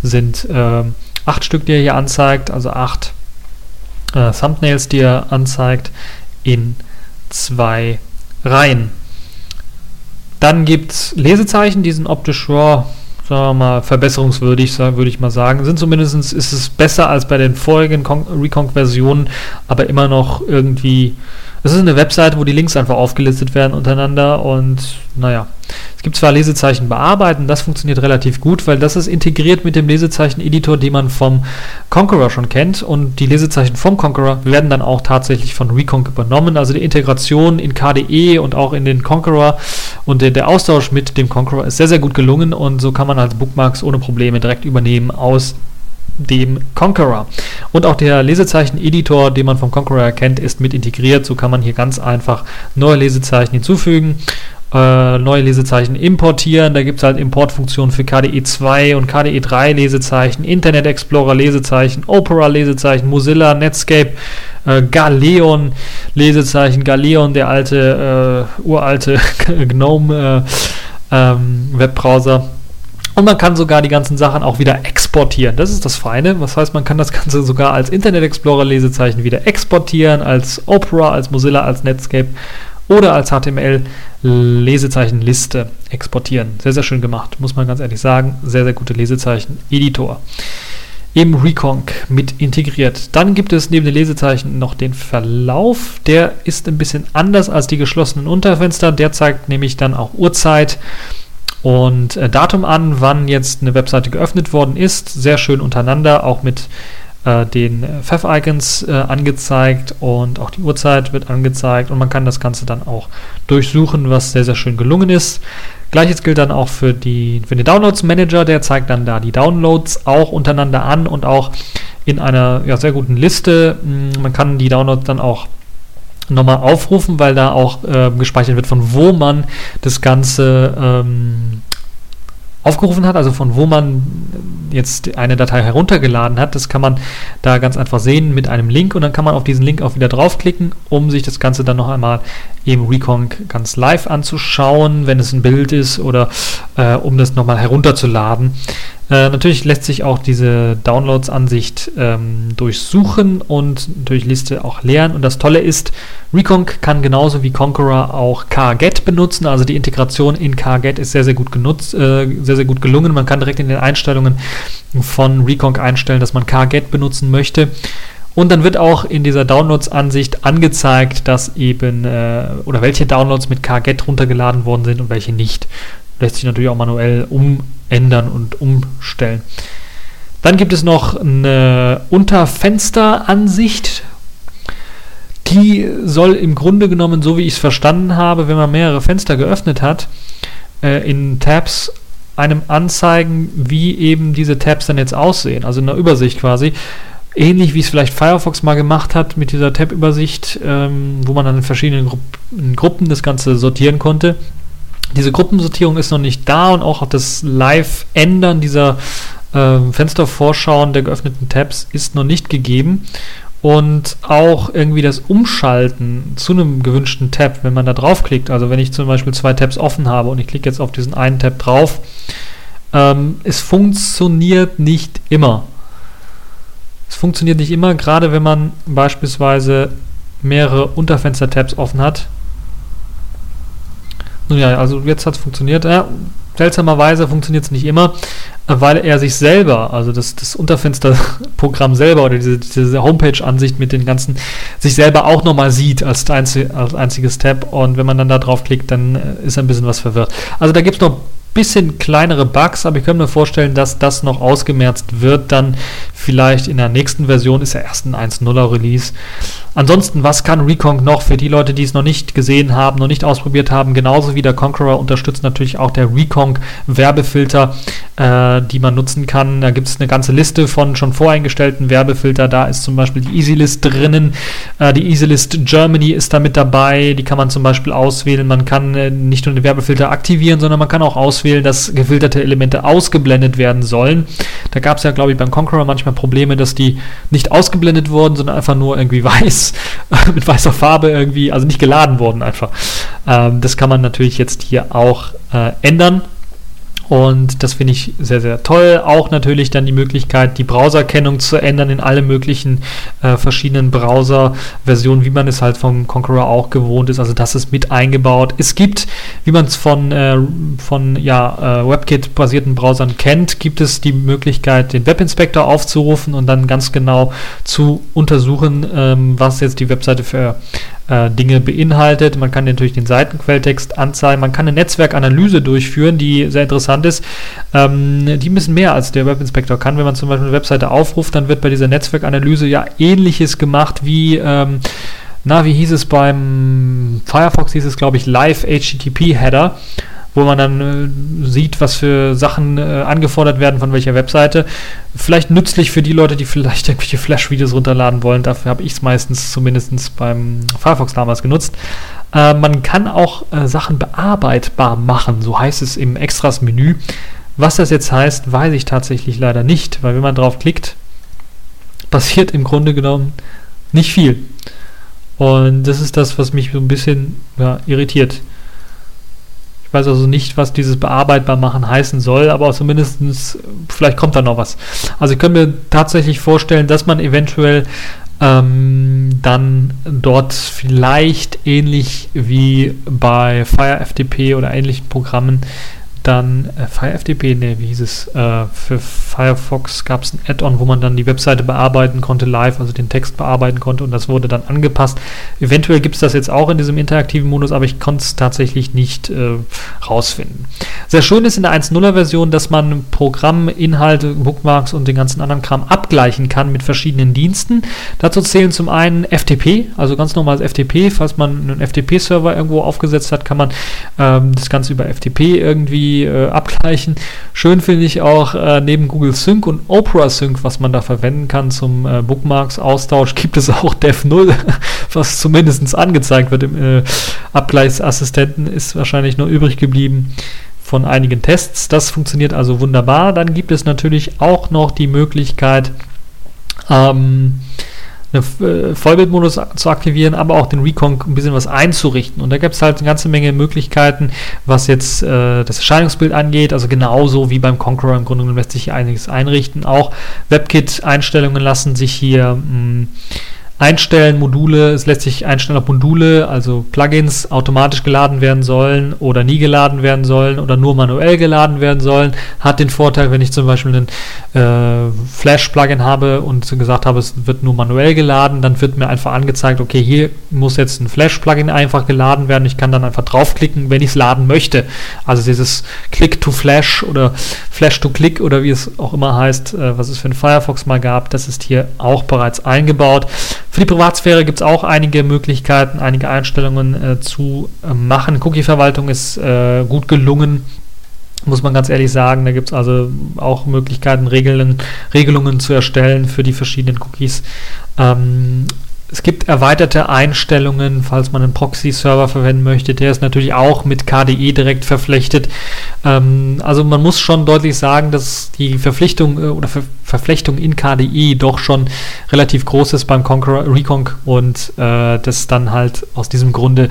sind äh, acht Stück, die er hier anzeigt, also acht äh, Thumbnails, die er anzeigt in zwei rein. Dann gibt es Lesezeichen, die sind optisch, ja, sagen wir mal, verbesserungswürdig, würde ich mal sagen. Sind zumindest, ist es besser als bei den vorigen Reconc-Versionen, aber immer noch irgendwie es ist eine Webseite, wo die Links einfach aufgelistet werden untereinander und naja. Es gibt zwar Lesezeichen bearbeiten, das funktioniert relativ gut, weil das ist integriert mit dem Lesezeichen-Editor, den man vom Conqueror schon kennt und die Lesezeichen vom Conqueror werden dann auch tatsächlich von Reconc übernommen. Also die Integration in KDE und auch in den Conqueror und der, der Austausch mit dem Conqueror ist sehr, sehr gut gelungen und so kann man als Bookmarks ohne Probleme direkt übernehmen aus dem Conqueror. Und auch der Lesezeichen-Editor, den man vom Conqueror kennt, ist mit integriert. So kann man hier ganz einfach neue Lesezeichen hinzufügen, äh, neue Lesezeichen importieren. Da gibt es halt Importfunktionen für KDE 2 und KDE 3 Lesezeichen, Internet Explorer Lesezeichen, Opera Lesezeichen, Mozilla, Netscape, äh, Galeon Lesezeichen, Galeon, der alte, äh, uralte GNOME äh, ähm, Webbrowser und man kann sogar die ganzen Sachen auch wieder exportieren. Das ist das Feine. Was heißt, man kann das Ganze sogar als Internet Explorer Lesezeichen wieder exportieren, als Opera, als Mozilla, als Netscape oder als HTML Lesezeichenliste exportieren. Sehr, sehr schön gemacht, muss man ganz ehrlich sagen. Sehr, sehr gute Lesezeichen. Editor. Im Reconc mit integriert. Dann gibt es neben den Lesezeichen noch den Verlauf. Der ist ein bisschen anders als die geschlossenen Unterfenster. Der zeigt nämlich dann auch Uhrzeit und äh, Datum an, wann jetzt eine Webseite geöffnet worden ist. Sehr schön untereinander, auch mit äh, den Pfeff-Icons äh, angezeigt und auch die Uhrzeit wird angezeigt und man kann das Ganze dann auch durchsuchen, was sehr, sehr schön gelungen ist. Gleiches gilt dann auch für, die, für den Downloads Manager, der zeigt dann da die Downloads auch untereinander an und auch in einer ja, sehr guten Liste. Hm, man kann die Downloads dann auch nochmal aufrufen, weil da auch äh, gespeichert wird, von wo man das Ganze ähm, aufgerufen hat, also von wo man jetzt eine Datei heruntergeladen hat. Das kann man da ganz einfach sehen mit einem Link und dann kann man auf diesen Link auch wieder draufklicken, um sich das Ganze dann noch einmal im Reconc ganz live anzuschauen, wenn es ein Bild ist oder äh, um das nochmal herunterzuladen. Äh, natürlich lässt sich auch diese Downloads-Ansicht ähm, durchsuchen und durch Liste auch leeren. Und das Tolle ist, Reconc kann genauso wie Conqueror auch KGET benutzen. Also die Integration in KGET ist sehr, sehr gut genutzt, äh, sehr, sehr gut gelungen. Man kann direkt in den Einstellungen von Reconc einstellen, dass man KGET benutzen möchte. Und dann wird auch in dieser Downloads-Ansicht angezeigt, dass eben äh, oder welche Downloads mit KGET runtergeladen worden sind und welche nicht. Lässt sich natürlich auch manuell umändern und umstellen. Dann gibt es noch eine Unterfensteransicht. Die soll im Grunde genommen, so wie ich es verstanden habe, wenn man mehrere Fenster geöffnet hat, äh, in Tabs einem anzeigen, wie eben diese Tabs dann jetzt aussehen. Also in der Übersicht quasi ähnlich wie es vielleicht Firefox mal gemacht hat mit dieser Tab-Übersicht, ähm, wo man dann in verschiedenen Gru in Gruppen das Ganze sortieren konnte. Diese Gruppensortierung ist noch nicht da und auch das Live-Ändern dieser äh, Fenstervorschauen der geöffneten Tabs ist noch nicht gegeben. Und auch irgendwie das Umschalten zu einem gewünschten Tab, wenn man da draufklickt, also wenn ich zum Beispiel zwei Tabs offen habe und ich klicke jetzt auf diesen einen Tab drauf, ähm, es funktioniert nicht immer. Es funktioniert nicht immer, gerade wenn man beispielsweise mehrere Unterfenster-Tabs offen hat. Nun ja, also jetzt hat es funktioniert. Ja, seltsamerweise funktioniert es nicht immer, weil er sich selber, also das, das Unterfensterprogramm selber oder diese, diese Homepage-Ansicht mit den ganzen, sich selber auch nochmal sieht als, einzig, als einziges Tab und wenn man dann da draufklickt, dann äh, ist ein bisschen was verwirrt. Also da gibt es noch bisschen kleinere Bugs, aber ich kann mir vorstellen, dass das noch ausgemerzt wird. Dann vielleicht in der nächsten Version ist ja erst ein 1.0er Release. Ansonsten, was kann Recon noch für die Leute, die es noch nicht gesehen haben, noch nicht ausprobiert haben? Genauso wie der Conqueror unterstützt natürlich auch der Recon Werbefilter, äh, die man nutzen kann. Da gibt es eine ganze Liste von schon voreingestellten Werbefilter. Da ist zum Beispiel die EasyList drinnen. Äh, die EasyList Germany ist da mit dabei. Die kann man zum Beispiel auswählen. Man kann äh, nicht nur den Werbefilter aktivieren, sondern man kann auch auswählen, dass gefilterte Elemente ausgeblendet werden sollen. Da gab es ja, glaube ich, beim Conqueror manchmal Probleme, dass die nicht ausgeblendet wurden, sondern einfach nur irgendwie weiß mit weißer Farbe irgendwie, also nicht geladen worden einfach. Ähm, das kann man natürlich jetzt hier auch äh, ändern. Und das finde ich sehr, sehr toll. Auch natürlich dann die Möglichkeit, die Browserkennung zu ändern in alle möglichen äh, verschiedenen Browser-Versionen, wie man es halt vom Conqueror auch gewohnt ist. Also das ist mit eingebaut. Es gibt, wie man es von, äh, von ja, äh, WebKit-basierten Browsern kennt, gibt es die Möglichkeit, den Webinspektor aufzurufen und dann ganz genau zu untersuchen, ähm, was jetzt die Webseite für äh, Dinge beinhaltet. Man kann natürlich den Seitenquelltext anzeigen. Man kann eine Netzwerkanalyse durchführen, die sehr interessant ist. Ähm, die müssen mehr als der Webinspektor kann. Wenn man zum Beispiel eine Webseite aufruft, dann wird bei dieser Netzwerkanalyse ja ähnliches gemacht wie ähm, na, wie hieß es beim Firefox, hieß es, glaube ich, Live HTTP Header wo man dann äh, sieht, was für Sachen äh, angefordert werden von welcher Webseite. Vielleicht nützlich für die Leute, die vielleicht irgendwelche Flash-Videos runterladen wollen. Dafür habe ich es meistens zumindest beim Firefox damals genutzt. Äh, man kann auch äh, Sachen bearbeitbar machen, so heißt es im Extras-Menü. Was das jetzt heißt, weiß ich tatsächlich leider nicht, weil wenn man drauf klickt, passiert im Grunde genommen nicht viel. Und das ist das, was mich so ein bisschen ja, irritiert weiß also nicht, was dieses bearbeitbar machen heißen soll, aber zumindest vielleicht kommt da noch was. Also ich könnte mir tatsächlich vorstellen, dass man eventuell ähm, dann dort vielleicht ähnlich wie bei FireFTP oder ähnlichen Programmen dann äh, FireFTP, ne, wie hieß es? Äh, für Firefox gab es ein Add-on, wo man dann die Webseite bearbeiten konnte, live, also den Text bearbeiten konnte und das wurde dann angepasst. Eventuell gibt es das jetzt auch in diesem interaktiven Modus, aber ich konnte es tatsächlich nicht äh, rausfinden. Sehr schön ist in der 1.0er Version, dass man Programminhalte, Bookmarks und den ganzen anderen Kram abgleichen kann mit verschiedenen Diensten. Dazu zählen zum einen FTP, also ganz normales FTP. Falls man einen FTP-Server irgendwo aufgesetzt hat, kann man ähm, das Ganze über FTP irgendwie äh, abgleichen. Schön finde ich auch äh, neben Google Sync und Opera Sync, was man da verwenden kann zum äh, Bookmarks-Austausch, gibt es auch Dev0, was zumindest angezeigt wird im äh, Abgleichsassistenten, ist wahrscheinlich nur übrig geblieben von einigen Tests. Das funktioniert also wunderbar. Dann gibt es natürlich auch noch die Möglichkeit, ähm, einen äh, Vollbildmodus zu aktivieren, aber auch den Recon ein bisschen was einzurichten. Und da gibt es halt eine ganze Menge Möglichkeiten, was jetzt äh, das Erscheinungsbild angeht. Also genauso wie beim Conqueror im Grunde genommen lässt sich hier einiges einrichten. Auch WebKit-Einstellungen lassen sich hier mh, mm, einstellen, Module, es lässt sich einstellen, ob Module, also Plugins automatisch geladen werden sollen oder nie geladen werden sollen oder nur manuell geladen werden sollen. Hat den Vorteil, wenn ich zum Beispiel ein äh, Flash-Plugin habe und gesagt habe, es wird nur manuell geladen, dann wird mir einfach angezeigt, okay, hier muss jetzt ein Flash-Plugin einfach geladen werden. Ich kann dann einfach draufklicken, wenn ich es laden möchte. Also dieses Click to Flash oder Flash to Click oder wie es auch immer heißt, äh, was es für einen Firefox mal gab, das ist hier auch bereits eingebaut. Für die Privatsphäre gibt es auch einige Möglichkeiten, einige Einstellungen äh, zu äh, machen. Cookie-Verwaltung ist äh, gut gelungen, muss man ganz ehrlich sagen. Da gibt es also auch Möglichkeiten, Regeln, Regelungen zu erstellen für die verschiedenen Cookies. Ähm, es gibt erweiterte Einstellungen, falls man einen Proxy-Server verwenden möchte. Der ist natürlich auch mit KDE direkt verflechtet. Ähm, also man muss schon deutlich sagen, dass die Verpflichtung äh, oder Ver Verflechtung in KDE doch schon relativ groß ist beim Conqueror Recon und äh, das dann halt aus diesem Grunde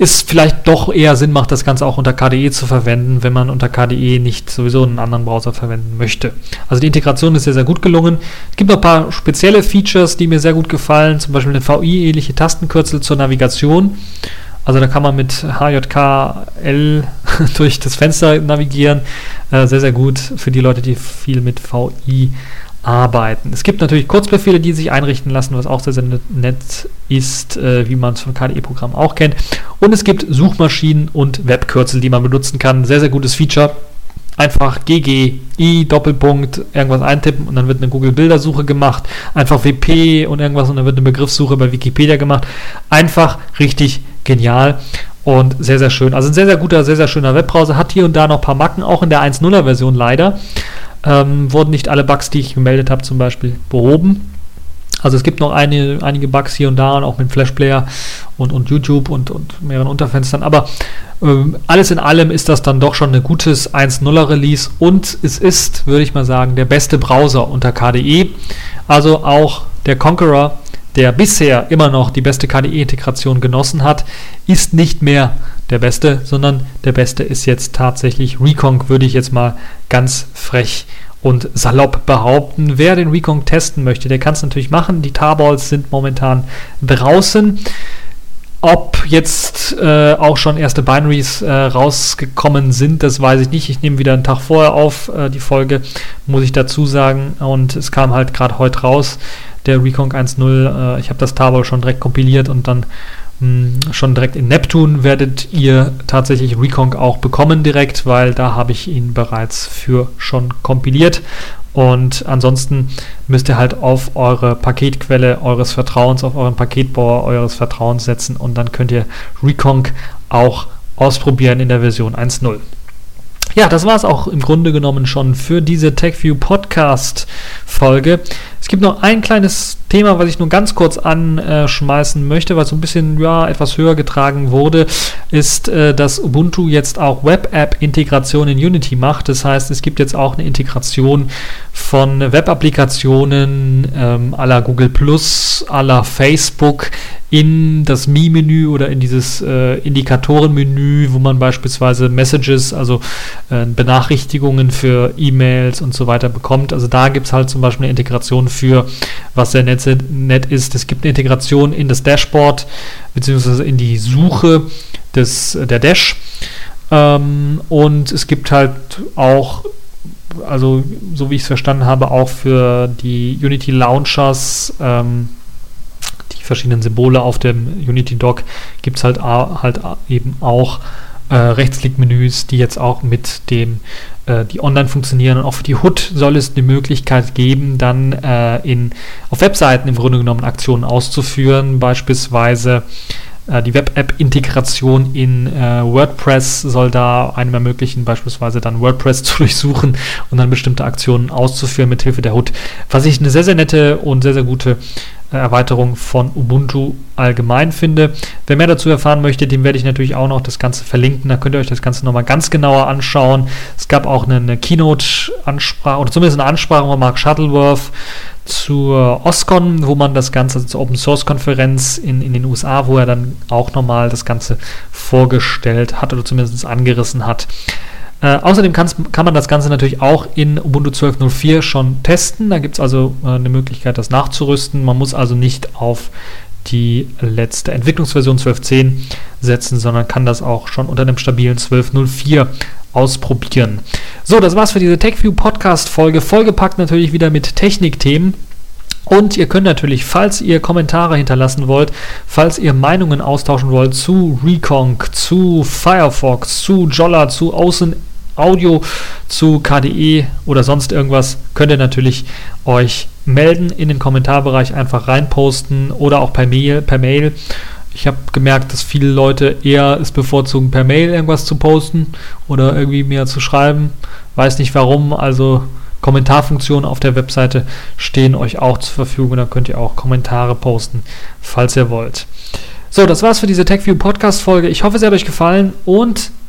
es vielleicht doch eher Sinn macht, das Ganze auch unter KDE zu verwenden, wenn man unter KDE nicht sowieso einen anderen Browser verwenden möchte. Also die Integration ist sehr, sehr gut gelungen. Es gibt noch ein paar spezielle Features, die mir sehr gut gefallen, zum Beispiel eine VI-ähnliche Tastenkürzel zur Navigation. Also da kann man mit HJKL durch das Fenster navigieren. Äh, sehr, sehr gut für die Leute, die viel mit VI arbeiten. Es gibt natürlich Kurzbefehle, die sich einrichten lassen, was auch sehr, sehr nett ist, äh, wie man es von KDE-Programmen auch kennt. Und es gibt Suchmaschinen und Webkürzel, die man benutzen kann. Sehr, sehr gutes Feature. Einfach GGI Doppelpunkt irgendwas eintippen und dann wird eine Google Bildersuche gemacht. Einfach WP und irgendwas und dann wird eine Begriffssuche bei Wikipedia gemacht. Einfach richtig genial und sehr, sehr schön. Also ein sehr, sehr guter, sehr, sehr schöner Webbrowser. Hat hier und da noch ein paar Macken, auch in der 1.0er Version leider. Ähm, wurden nicht alle Bugs, die ich gemeldet habe, zum Beispiel behoben. Also es gibt noch eine, einige Bugs hier und da und auch mit Flashplayer und, und YouTube und, und mehreren Unterfenstern. Aber ähm, alles in allem ist das dann doch schon ein gutes 1.0er Release und es ist, würde ich mal sagen, der beste Browser unter KDE. Also auch der Conqueror der bisher immer noch die beste KDE-Integration genossen hat, ist nicht mehr der beste, sondern der beste ist jetzt tatsächlich Recon, würde ich jetzt mal ganz frech und salopp behaupten. Wer den Recon testen möchte, der kann es natürlich machen. Die Tarballs sind momentan draußen. Ob jetzt äh, auch schon erste Binaries äh, rausgekommen sind, das weiß ich nicht. Ich nehme wieder einen Tag vorher auf äh, die Folge, muss ich dazu sagen. Und es kam halt gerade heute raus der Recon 1.0. Äh, ich habe das Tarball schon direkt kompiliert und dann mh, schon direkt in Neptune werdet ihr tatsächlich Recon auch bekommen direkt, weil da habe ich ihn bereits für schon kompiliert. Und ansonsten müsst ihr halt auf eure Paketquelle eures Vertrauens, auf euren Paketbauer eures Vertrauens setzen und dann könnt ihr Recon auch ausprobieren in der Version 1.0. Ja, das war es auch im Grunde genommen schon für diese TechView Podcast Folge. Es gibt noch ein kleines Thema, was ich nur ganz kurz anschmeißen möchte, was so ein bisschen ja, etwas höher getragen wurde, ist, äh, dass Ubuntu jetzt auch Web-App-Integration in Unity macht. Das heißt, es gibt jetzt auch eine Integration von Web-Applikationen ähm, la Google Plus, la Facebook in das Mi-Menü oder in dieses äh, Indikatoren-Menü, wo man beispielsweise Messages, also äh, Benachrichtigungen für E-Mails und so weiter bekommt. Also da gibt es halt zum Beispiel eine Integration für, was sehr nett, nett ist. Es gibt eine Integration in das Dashboard beziehungsweise in die Suche des, der Dash. Ähm, und es gibt halt auch also so wie ich es verstanden habe, auch für die Unity Launchers ähm, die verschiedenen Symbole auf dem Unity Dock gibt es halt, halt eben auch äh, Rechtsklickmenüs, die jetzt auch mit dem, äh, die online funktionieren. Und auch für die HUD soll es die Möglichkeit geben, dann äh, in, auf Webseiten im Grunde genommen Aktionen auszuführen, beispielsweise äh, die Web-App-Integration in äh, WordPress soll da einem ermöglichen, beispielsweise dann WordPress zu durchsuchen und dann bestimmte Aktionen auszuführen mit Hilfe der HUD. Was ich eine sehr, sehr nette und sehr, sehr gute Erweiterung von Ubuntu allgemein finde. Wer mehr dazu erfahren möchte, dem werde ich natürlich auch noch das Ganze verlinken. Da könnt ihr euch das Ganze nochmal ganz genauer anschauen. Es gab auch eine, eine Keynote-Ansprache oder zumindest eine Ansprache von Mark Shuttleworth zur OSCON, wo man das Ganze, also zur Open Source Konferenz in, in den USA, wo er dann auch nochmal das Ganze vorgestellt hat oder zumindest angerissen hat. Äh, außerdem kann man das Ganze natürlich auch in Ubuntu 12.04 schon testen. Da gibt es also äh, eine Möglichkeit, das nachzurüsten. Man muss also nicht auf die letzte Entwicklungsversion 12.10 setzen, sondern kann das auch schon unter einem stabilen 12.04 ausprobieren. So, das war's für diese TechView Podcast Folge. Vollgepackt natürlich wieder mit Technikthemen. Und ihr könnt natürlich, falls ihr Kommentare hinterlassen wollt, falls ihr Meinungen austauschen wollt zu Reconk, zu Firefox, zu Jolla, zu Außen Audio zu KDE oder sonst irgendwas, könnt ihr natürlich euch melden in den Kommentarbereich, einfach reinposten oder auch per Mail. Per Mail. Ich habe gemerkt, dass viele Leute eher es bevorzugen, per Mail irgendwas zu posten oder irgendwie mir zu schreiben. Weiß nicht warum, also Kommentarfunktionen auf der Webseite stehen euch auch zur Verfügung. Da könnt ihr auch Kommentare posten, falls ihr wollt. So, das war's für diese TechView Podcast Folge. Ich hoffe, es hat euch gefallen und